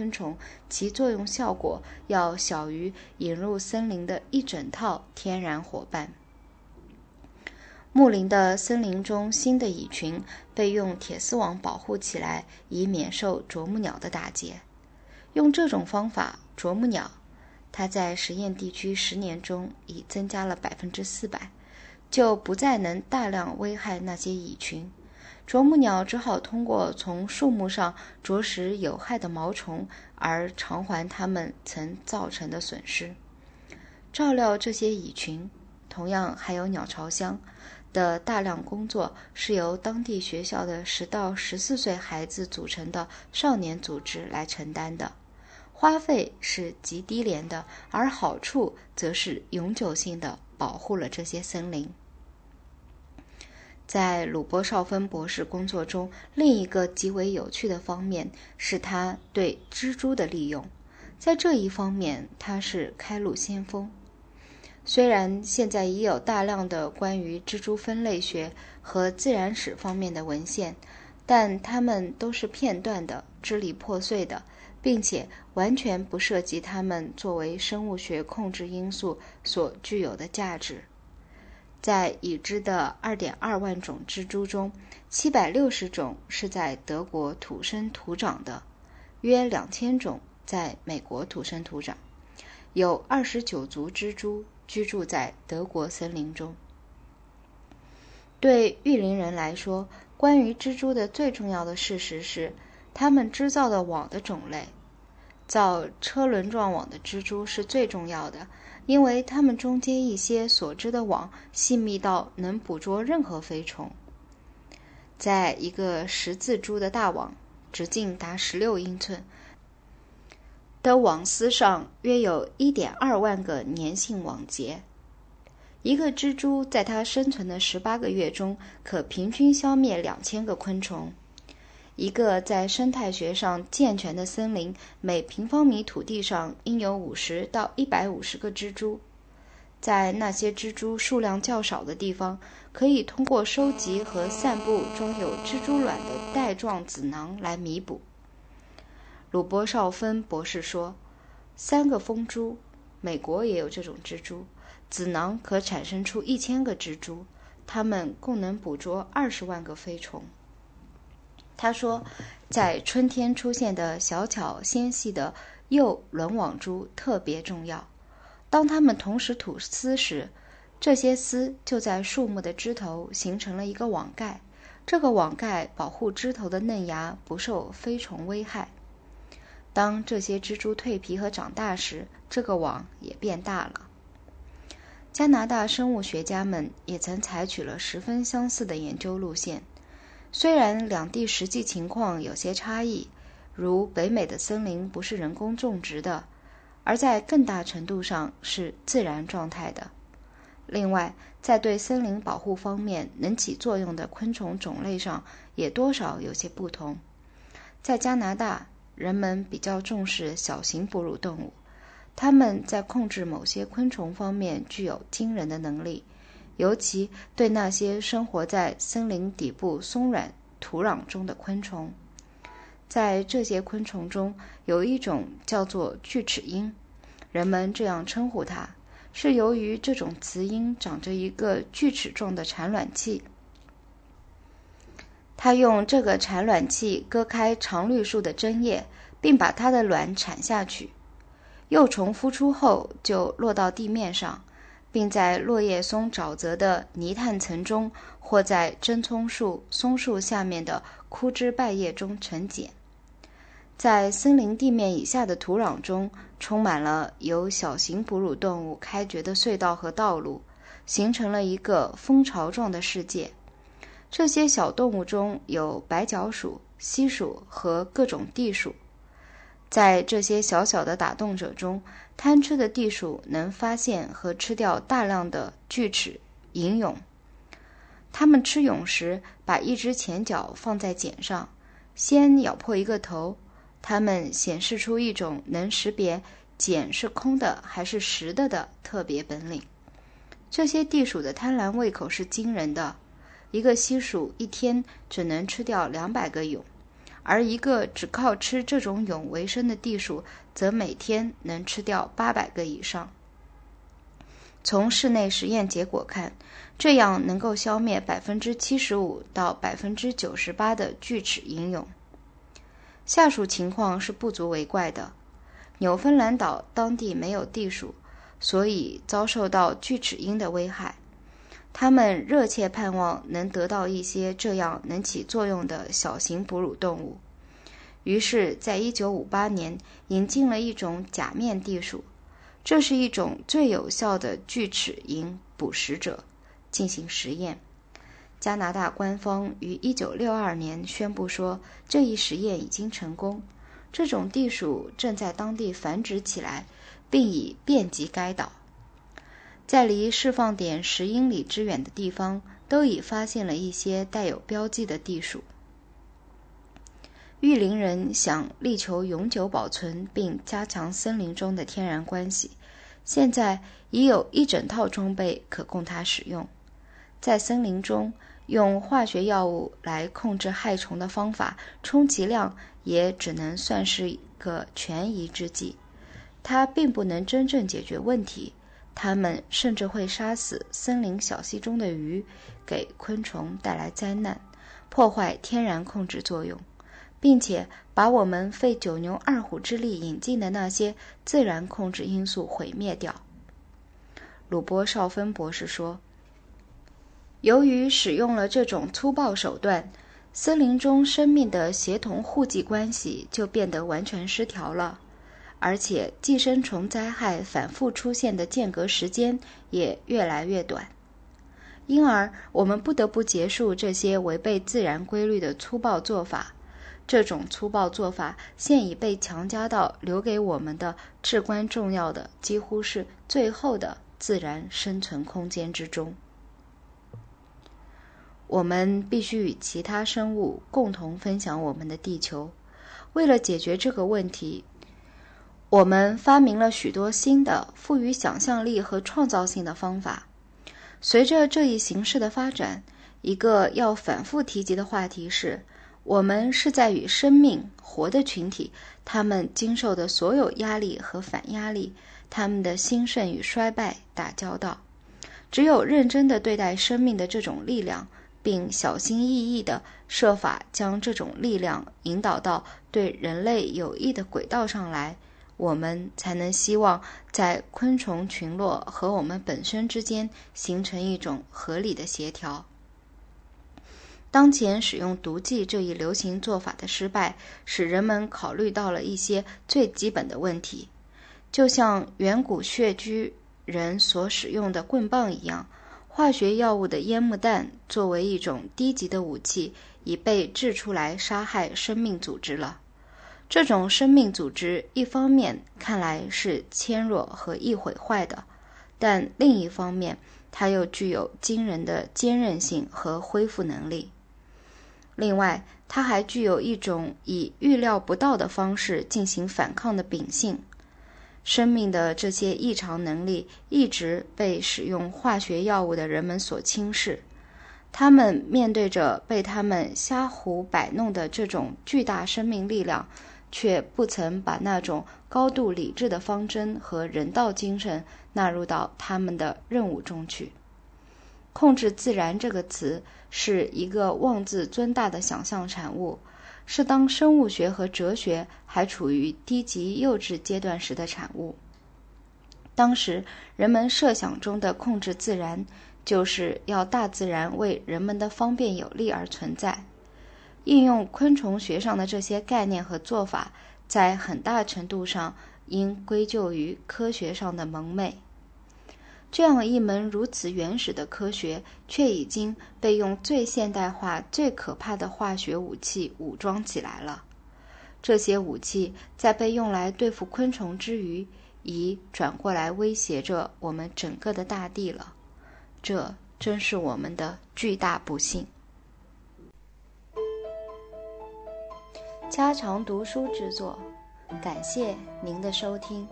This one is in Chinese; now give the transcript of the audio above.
昆虫，其作用效果要小于引入森林的一整套天然伙伴。木林的森林中新的蚁群被用铁丝网保护起来，以免受啄木鸟的打劫。用这种方法，啄木鸟，它在实验地区十年中已增加了百分之四百，就不再能大量危害那些蚁群。啄木鸟只好通过从树木上啄食有害的毛虫而偿还它们曾造成的损失。照料这些蚁群，同样还有鸟巢箱。的大量工作是由当地学校的十到十四岁孩子组成的少年组织来承担的，花费是极低廉的，而好处则是永久性的保护了这些森林。在鲁波绍芬博士工作中，另一个极为有趣的方面是他对蜘蛛的利用，在这一方面他是开路先锋。虽然现在已有大量的关于蜘蛛分类学和自然史方面的文献，但它们都是片段的、支离破碎的，并且完全不涉及它们作为生物学控制因素所具有的价值。在已知的2.2万种蜘蛛中，760种是在德国土生土长的，约2000种在美国土生土长，有29族蜘蛛。居住在德国森林中。对育林人来说，关于蜘蛛的最重要的事实是，它们织造的网的种类。造车轮状网的蜘蛛是最重要的，因为它们中间一些所织的网细密到能捕捉任何飞虫。在一个十字蛛的大网，直径达十六英寸。的网丝上约有一点二万个粘性网结。一个蜘蛛在它生存的十八个月中，可平均消灭两千个昆虫。一个在生态学上健全的森林，每平方米土地上应有五十到一百五十个蜘蛛。在那些蜘蛛数量较少的地方，可以通过收集和散布装有蜘蛛卵的带状子囊来弥补。鲁波绍芬博士说：“三个蜂珠，美国也有这种蜘蛛，子囊可产生出一千个蜘蛛，它们共能捕捉二十万个飞虫。”他说：“在春天出现的小巧纤细的幼轮网蛛特别重要。当它们同时吐丝时，这些丝就在树木的枝头形成了一个网盖，这个网盖保护枝头的嫩芽不受飞虫危害。”当这些蜘蛛蜕皮和长大时，这个网也变大了。加拿大生物学家们也曾采取了十分相似的研究路线，虽然两地实际情况有些差异，如北美的森林不是人工种植的，而在更大程度上是自然状态的。另外，在对森林保护方面能起作用的昆虫种类上也多少有些不同。在加拿大。人们比较重视小型哺乳动物，它们在控制某些昆虫方面具有惊人的能力，尤其对那些生活在森林底部松软土壤中的昆虫。在这些昆虫中，有一种叫做锯齿鹰，人们这样称呼它，是由于这种雌鹰长着一个锯齿状的产卵器。它用这个产卵器割开常绿树的针叶，并把它的卵产下去。幼虫孵出后就落到地面上，并在落叶松沼泽的泥炭层中，或在针葱树、松树下面的枯枝败叶中成茧。在森林地面以下的土壤中，充满了由小型哺乳动物开掘的隧道和道路，形成了一个蜂巢状的世界。这些小动物中有白脚鼠、蜥鼠和各种地鼠。在这些小小的打洞者中，贪吃的地鼠能发现和吃掉大量的锯齿银蛹。它们吃蛹时，把一只前脚放在茧上，先咬破一个头。它们显示出一种能识别茧是空的还是实的的特别本领。这些地鼠的贪婪胃口是惊人的。一个西鼠一天只能吃掉两百个蛹，而一个只靠吃这种蛹为生的地鼠，则每天能吃掉八百个以上。从室内实验结果看，这样能够消灭百分之七十五到百分之九十八的锯齿蝇蛹。下属情况是不足为怪的。纽芬兰岛当地没有地鼠，所以遭受到锯齿鹰的危害。他们热切盼望能得到一些这样能起作用的小型哺乳动物，于是，在1958年引进了一种假面地鼠，这是一种最有效的锯齿蝇捕食者，进行实验。加拿大官方于1962年宣布说，这一实验已经成功，这种地鼠正在当地繁殖起来，并已遍及该岛。在离释放点十英里之远的地方，都已发现了一些带有标记的地鼠。玉林人想力求永久保存并加强森林中的天然关系，现在已有一整套装备可供他使用。在森林中，用化学药物来控制害虫的方法，充其量也只能算是一个权宜之计，它并不能真正解决问题。它们甚至会杀死森林小溪中的鱼，给昆虫带来灾难，破坏天然控制作用，并且把我们费九牛二虎之力引进的那些自然控制因素毁灭掉。鲁波绍芬博士说：“由于使用了这种粗暴手段，森林中生命的协同互济关系就变得完全失调了。”而且寄生虫灾害反复出现的间隔时间也越来越短，因而我们不得不结束这些违背自然规律的粗暴做法。这种粗暴做法现已被强加到留给我们的至关重要的、几乎是最后的自然生存空间之中。我们必须与其他生物共同分享我们的地球。为了解决这个问题。我们发明了许多新的、富于想象力和创造性的方法。随着这一形式的发展，一个要反复提及的话题是：我们是在与生命活的群体，他们经受的所有压力和反压力，他们的兴盛与衰败打交道。只有认真地对待生命的这种力量，并小心翼翼地设法将这种力量引导到对人类有益的轨道上来。我们才能希望在昆虫群落和我们本身之间形成一种合理的协调。当前使用毒剂这一流行做法的失败，使人们考虑到了一些最基本的问题，就像远古穴居人所使用的棍棒一样，化学药物的烟幕弹作为一种低级的武器，已被制出来杀害生命组织了。这种生命组织一方面看来是纤弱和易毁坏的，但另一方面它又具有惊人的坚韧性和恢复能力。另外，它还具有一种以预料不到的方式进行反抗的秉性。生命的这些异常能力一直被使用化学药物的人们所轻视。他们面对着被他们瞎胡摆弄的这种巨大生命力量。却不曾把那种高度理智的方针和人道精神纳入到他们的任务中去。控制自然这个词是一个妄自尊大的想象产物，是当生物学和哲学还处于低级幼稚阶段时的产物。当时人们设想中的控制自然，就是要大自然为人们的方便有利而存在。应用昆虫学上的这些概念和做法，在很大程度上应归咎于科学上的蒙昧。这样一门如此原始的科学，却已经被用最现代化、最可怕的化学武器武装起来了。这些武器在被用来对付昆虫之余，已转过来威胁着我们整个的大地了。这真是我们的巨大不幸。家常读书之作，感谢您的收听。